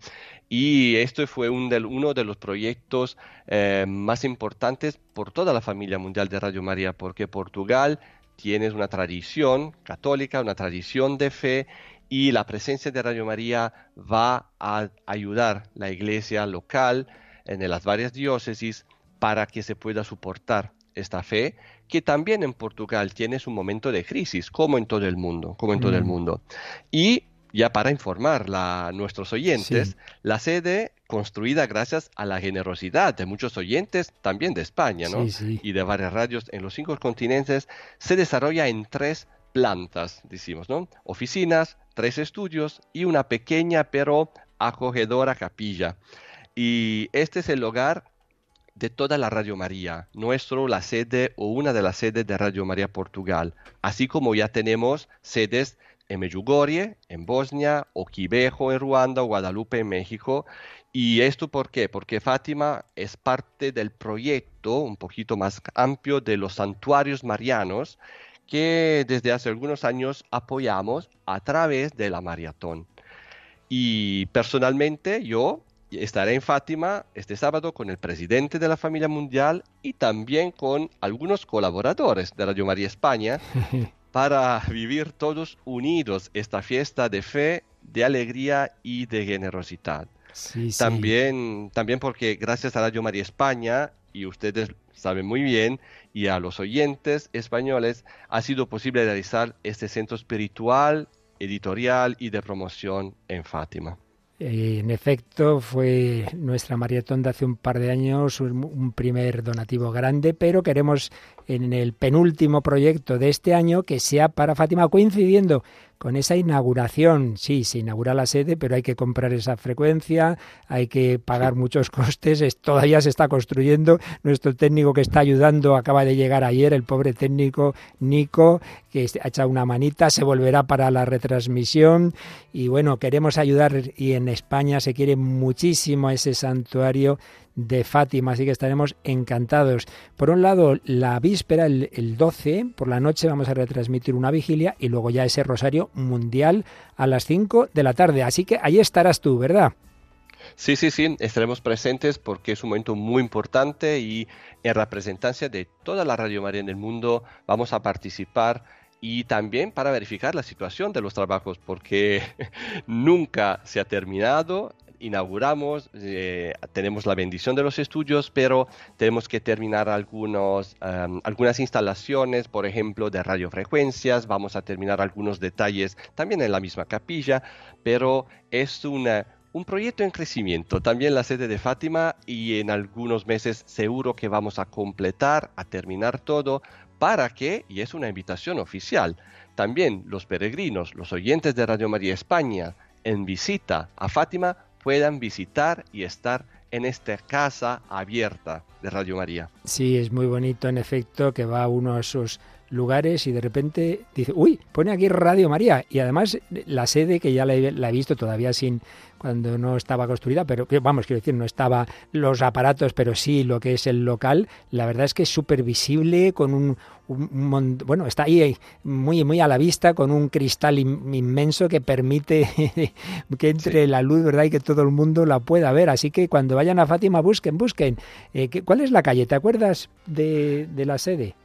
Y esto fue uno de los proyectos eh, más importantes por toda la familia mundial de Radio María, porque Portugal tiene una tradición católica, una tradición de fe, y la presencia de Radio María va a ayudar la iglesia local en las varias diócesis para que se pueda soportar esta fe, que también en Portugal tiene su momento de crisis, como en todo el mundo, como en todo el mm. mundo. Y ya para informar a nuestros oyentes, la sede construida gracias a la generosidad de muchos oyentes, también de España, ¿no? Y de varias radios en los cinco continentes, se desarrolla en tres plantas, decimos, ¿no? Oficinas, tres estudios y una pequeña pero acogedora capilla. Y este es el hogar de toda la Radio María, no es solo la sede o una de las sedes de Radio María Portugal, así como ya tenemos sedes en Medjugorje, en Bosnia, Oquibejo en Ruanda, Guadalupe en México. ¿Y esto por qué? Porque Fátima es parte del proyecto un poquito más amplio de los santuarios marianos que desde hace algunos años apoyamos a través de la maratón. Y personalmente yo estaré en Fátima este sábado con el presidente de la familia mundial y también con algunos colaboradores de Radio María España para vivir todos unidos esta fiesta de fe, de alegría y de generosidad. También, también porque gracias a Radio María España, y ustedes saben muy bien, y a los oyentes españoles, ha sido posible realizar este centro espiritual, editorial y de promoción en Fátima. En efecto, fue nuestra maratón de hace un par de años un primer donativo grande, pero queremos en el penúltimo proyecto de este año que sea para Fátima coincidiendo con esa inauguración. Sí, se inaugura la sede, pero hay que comprar esa frecuencia, hay que pagar muchos costes, todavía se está construyendo. Nuestro técnico que está ayudando acaba de llegar ayer, el pobre técnico Nico, que ha echado una manita, se volverá para la retransmisión. Y bueno, queremos ayudar y en España se quiere muchísimo a ese santuario de Fátima, así que estaremos encantados. Por un lado, la víspera, el, el 12, por la noche vamos a retransmitir una vigilia y luego ya ese rosario mundial a las 5 de la tarde. Así que ahí estarás tú, ¿verdad? Sí, sí, sí, estaremos presentes porque es un momento muy importante y en representancia de toda la Radio María en el mundo vamos a participar y también para verificar la situación de los trabajos porque nunca se ha terminado inauguramos, eh, tenemos la bendición de los estudios, pero tenemos que terminar algunos, algunas instalaciones, por ejemplo, de radiofrecuencias, vamos a terminar algunos detalles también en la misma capilla, pero es una, un proyecto en crecimiento, también la sede de Fátima y en algunos meses seguro que vamos a completar, a terminar todo para que, y es una invitación oficial, también los peregrinos, los oyentes de Radio María España en visita a Fátima puedan visitar y estar en esta casa abierta de Radio María. Sí, es muy bonito en efecto que va uno a esos lugares y de repente dice, uy, pone aquí Radio María. Y además la sede, que ya la he, visto todavía sin cuando no estaba construida, pero vamos, quiero decir, no estaba los aparatos, pero sí lo que es el local, la verdad es que es súper visible, con un, bueno, está ahí muy, muy a la vista, con un cristal inmenso que permite que entre la luz, ¿verdad? Y que todo el mundo la pueda ver. Así que cuando vayan a Fátima, busquen, busquen. Eh, ¿Cuál es la calle? ¿Te acuerdas de, de la sede?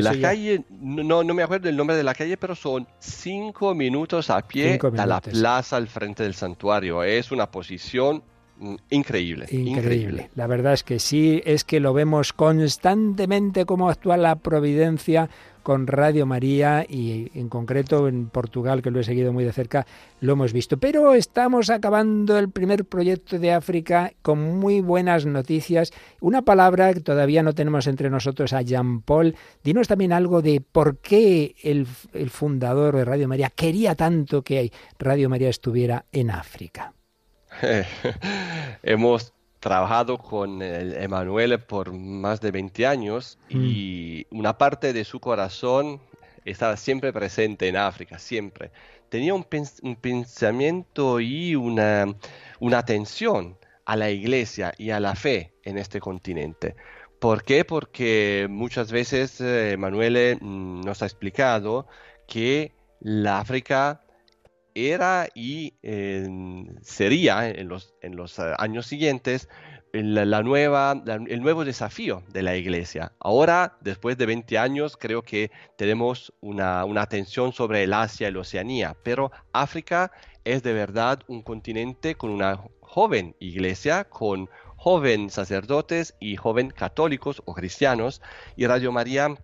La calle, no, no me acuerdo el nombre de la calle, pero son cinco minutos a pie a la plaza al frente del santuario. Es una posición mm, Increíble, increíble, La verdad es que sí, es que lo vemos constantemente cómo actúa la providencia con Radio María y en concreto en Portugal, que lo he seguido muy de cerca, lo hemos visto. Pero estamos acabando el primer proyecto de África con muy buenas noticias. Una palabra que todavía no tenemos entre nosotros a Jean Paul. Dinos también algo de por qué el, el fundador de Radio María quería tanto que Radio María estuviera en África. Hemos trabajado con Emanuele por más de 20 años y mm. una parte de su corazón estaba siempre presente en África, siempre. Tenía un, pensamiento y una, una atención a la iglesia y a la fe en este continente. ¿Por qué? Porque muchas veces eh, Emanuele mm, nos ha explicado que la África era y sería en los, en los eh, años siguientes el nuevo desafío de la Iglesia. Ahora, después de 20 años, creo que tenemos una, una atención sobre el Asia y la Oceanía, pero África es de verdad un continente con una joven iglesia, con joven sacerdotes y joven católicos o cristianos, y Radio María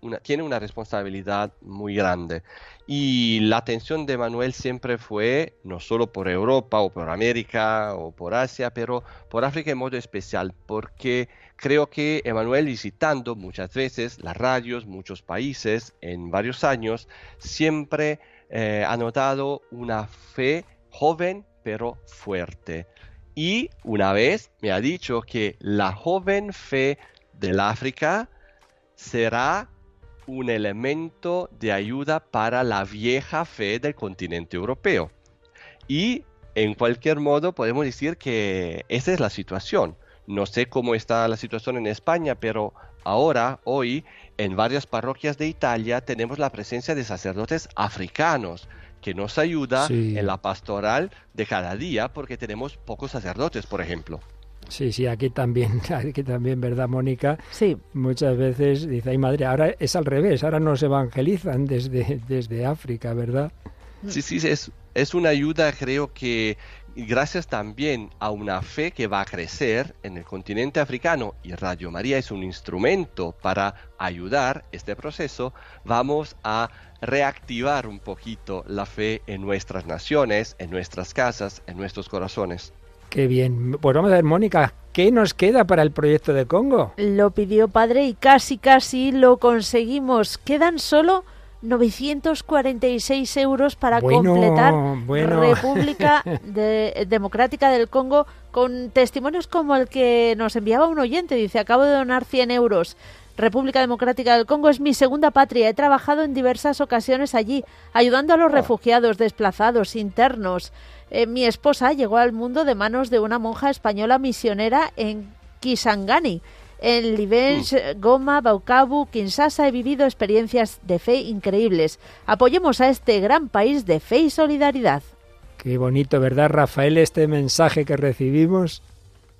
una, tiene una responsabilidad muy grande. Y la atención de Manuel siempre fue no solo por Europa o por América o por Asia, pero por África en modo especial, porque creo que Emanuel visitando muchas veces las radios, muchos países en varios años, siempre eh, ha notado una fe joven pero fuerte. Y una vez me ha dicho que la joven fe del África será un elemento de ayuda para la vieja fe del continente europeo. Y en cualquier modo podemos decir que esa es la situación. No sé cómo está la situación en España, pero ahora, hoy, en varias parroquias de Italia tenemos la presencia de sacerdotes africanos que nos ayuda en la pastoral de cada día porque tenemos pocos sacerdotes, por ejemplo. Sí, sí, aquí también, aquí también, ¿verdad, Mónica? Sí. Muchas veces dice, ay madre, ahora es al revés, ahora nos evangelizan desde, desde África, ¿verdad? Sí, sí, es, es una ayuda, creo que gracias también a una fe que va a crecer en el continente africano y Radio María es un instrumento para ayudar este proceso, vamos a reactivar un poquito la fe en nuestras naciones, en nuestras casas, en nuestros corazones. Qué bien. Pues vamos a ver, Mónica, ¿qué nos queda para el proyecto de Congo? Lo pidió padre y casi, casi lo conseguimos. Quedan solo 946 euros para completar República Democrática del Congo con testimonios como el que nos enviaba un oyente. Dice, acabo de donar 100 euros. República Democrática del Congo es mi segunda patria. He trabajado en diversas ocasiones allí, ayudando a los refugiados, desplazados, internos. Eh, mi esposa llegó al mundo de manos de una monja española misionera en Kisangani. En Libenche, mm. Goma, Baukabu, Kinshasa he vivido experiencias de fe increíbles. Apoyemos a este gran país de fe y solidaridad. Qué bonito, ¿verdad, Rafael, este mensaje que recibimos?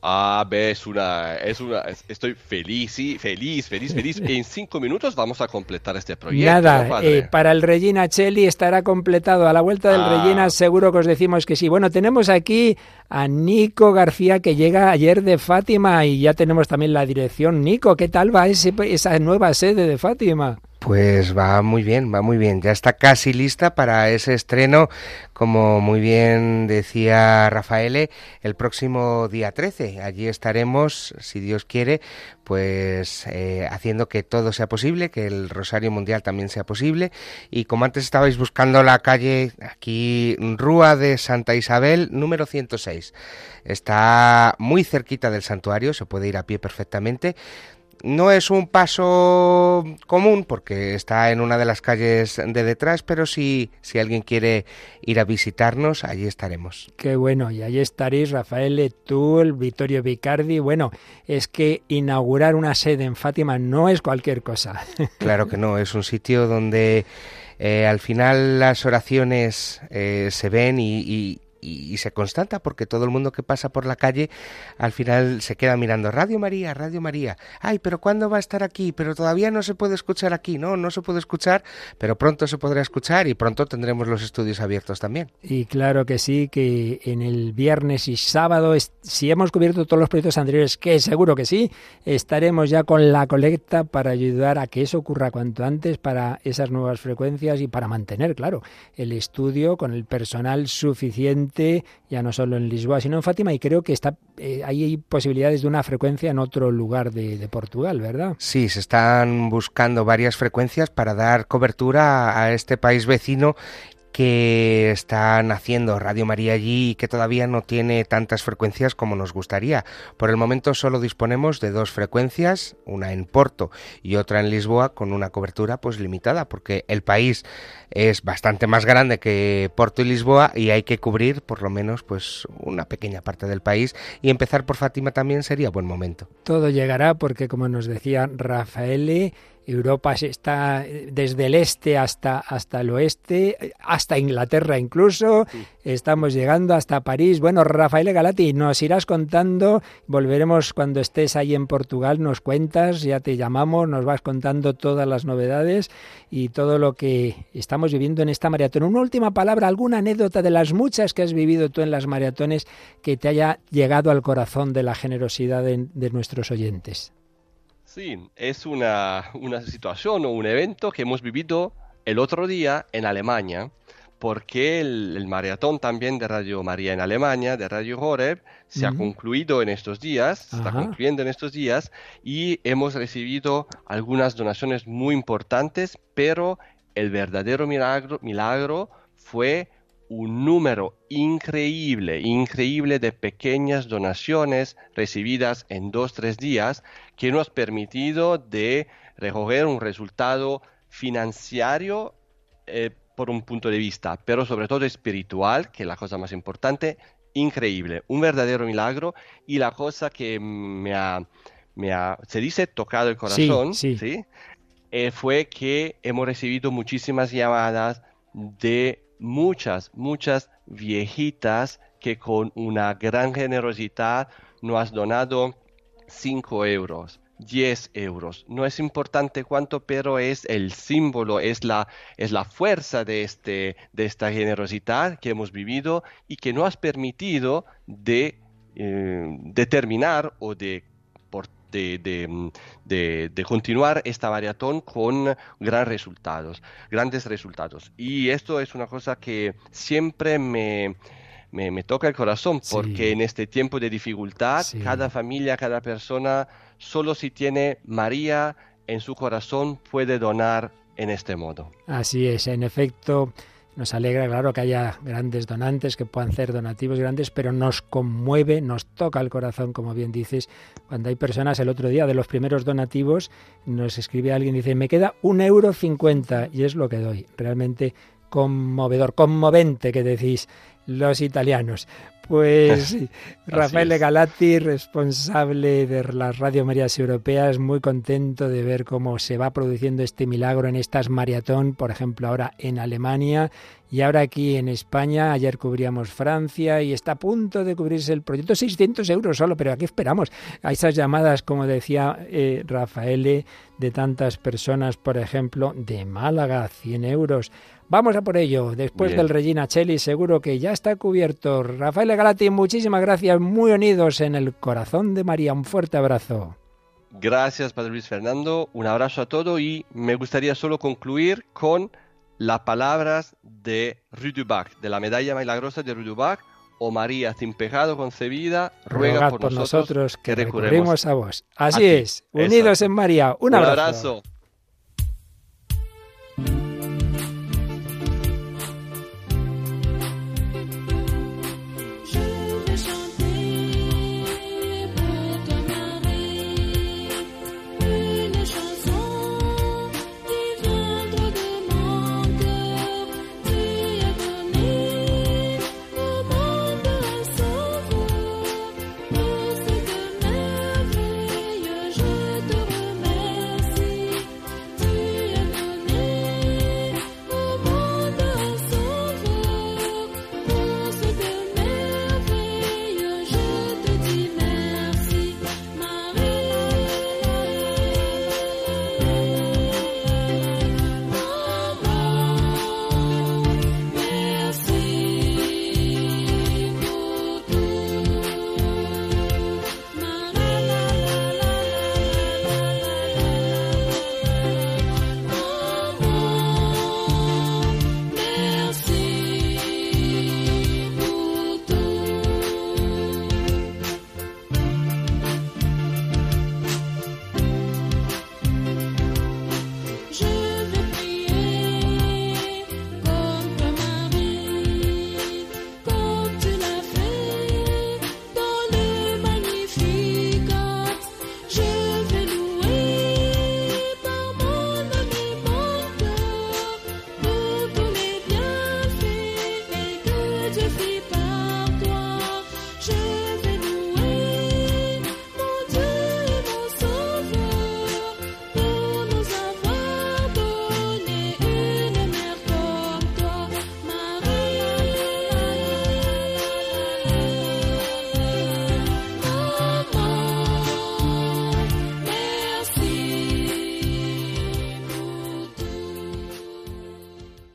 Ah, es una, es una, estoy feliz, sí, feliz, feliz, feliz. En cinco minutos vamos a completar este proyecto. Nada, eh, para el Regina Cheli estará completado. A la vuelta del ah. Regina seguro que os decimos que sí. Bueno, tenemos aquí a Nico García que llega ayer de Fátima y ya tenemos también la dirección. Nico, ¿qué tal va ese, esa nueva sede de Fátima? Pues va muy bien, va muy bien. Ya está casi lista para ese estreno, como muy bien decía Rafael, el próximo día 13. Allí estaremos, si Dios quiere, pues eh, haciendo que todo sea posible, que el Rosario Mundial también sea posible. Y como antes estabais buscando la calle aquí, Rúa de Santa Isabel, número 106. Está muy cerquita del santuario, se puede ir a pie perfectamente. No es un paso común porque está en una de las calles de detrás, pero si, si alguien quiere ir a visitarnos, allí estaremos. Qué bueno, y allí estaréis Rafael tú, el Vittorio Vicardi. Bueno, es que inaugurar una sede en Fátima no es cualquier cosa. Claro que no, es un sitio donde eh, al final las oraciones eh, se ven y, y, se constata porque todo el mundo que pasa por la calle al final se queda mirando Radio María, Radio María. Ay, pero ¿cuándo va a estar aquí? Pero todavía no se puede escuchar aquí. No, no se puede escuchar, pero pronto se podrá escuchar y pronto tendremos los estudios abiertos también. Y claro que sí, que en el viernes y sábado, si hemos cubierto todos los proyectos anteriores, que seguro que sí, estaremos ya con la colecta para ayudar a que eso ocurra cuanto antes para esas nuevas frecuencias y para mantener, claro, el estudio con el personal suficiente ya no solo en Lisboa, sino en Fátima, y creo que está eh, hay posibilidades de una frecuencia en otro lugar de, de, Portugal, ¿verdad? Sí, se están buscando varias frecuencias para dar cobertura a este país vecino que están haciendo Radio María allí y que todavía no tiene tantas frecuencias como nos gustaría. Por el momento solo disponemos de dos frecuencias, una en Porto y otra en Lisboa, con una cobertura pues limitada, porque el país es bastante más grande que Porto y Lisboa y hay que cubrir por lo menos pues una pequeña parte del país y empezar por Fátima también sería buen momento. Todo llegará porque como nos decía Rafael Europa está desde el este hasta, hasta el oeste, hasta Inglaterra incluso. Estamos llegando hasta París. Bueno, Rafael Galati, nos irás contando. Volveremos cuando estés ahí en Portugal, nos cuentas, ya te llamamos, nos vas contando todas las novedades y todo lo que estamos viviendo en esta maratón. Una última palabra, alguna anécdota de las muchas que has vivido tú en las maratones que te haya llegado al corazón de la generosidad de, de nuestros oyentes. Sí, es una, situación o un evento que hemos vivido el otro día en Alemania, porque el, maratón también de Radio María en Alemania, de Radio Horeb, se ha concluido en estos días, está concluyendo en estos días, y hemos recibido algunas donaciones muy importantes, pero el verdadero milagro, milagro fue un número increíble, increíble de pequeñas donaciones recibidas en dos, tres días que nos ha permitido de recoger un resultado financiero eh, por un punto de vista, pero sobre todo espiritual, que es la cosa más importante, increíble, un verdadero milagro. Y la cosa que me ha, me ha se dice, tocado el corazón, sí, eh, fue que hemos recibido muchísimas llamadas de muchas, muchas viejitas que con una gran generosidad nos has donado 5 euros, 10 euros. No es importante cuánto, pero es el símbolo, es la, es la fuerza de, este, de esta generosidad que hemos vivido y que nos has permitido de eh, determinar o de Mm, de, de, continuar esta maratón con grandes resultados, grandes resultados. Y esto es una cosa que siempre me, me, toca el corazón, porque en este tiempo de dificultad, cada familia, cada persona, solo si tiene María en su corazón puede donar en este modo. Así es, en efecto. Nos alegra, claro, que haya grandes donantes que puedan hacer donativos grandes, pero nos conmueve, nos toca el corazón, como bien dices, cuando hay personas, el otro día de los primeros donativos, nos escribe alguien y dice, me queda un euro cincuenta y es lo que doy. Realmente conmovedor, conmovente que decís los italianos. Pues Rafael Galati, responsable de las Radio Marías Europeas, muy contento de ver cómo se va produciendo este milagro en estas maratón, por ejemplo, ahora en Alemania y ahora aquí en España. Ayer cubríamos Francia y está a punto de cubrirse el proyecto 600 euros solo, pero aquí esperamos a esas llamadas, como decía eh, Rafael, de tantas personas, por ejemplo, de Málaga, 100 euros. Vamos a por ello. Después del Regina Cheli, seguro que ya está cubierto. Rafael Galati, muchísimas gracias. Muy unidos en el corazón de María. Un fuerte abrazo. Gracias, Padre Luis Fernando. Un abrazo a todos y me gustaría solo concluir con las palabras de Rudubac, de la medalla milagrosa de Rudubac. O María, sin pecado concebida, ruega por, nosotros, que recurremos a vos. Así es, unidos en María. Un, abrazo.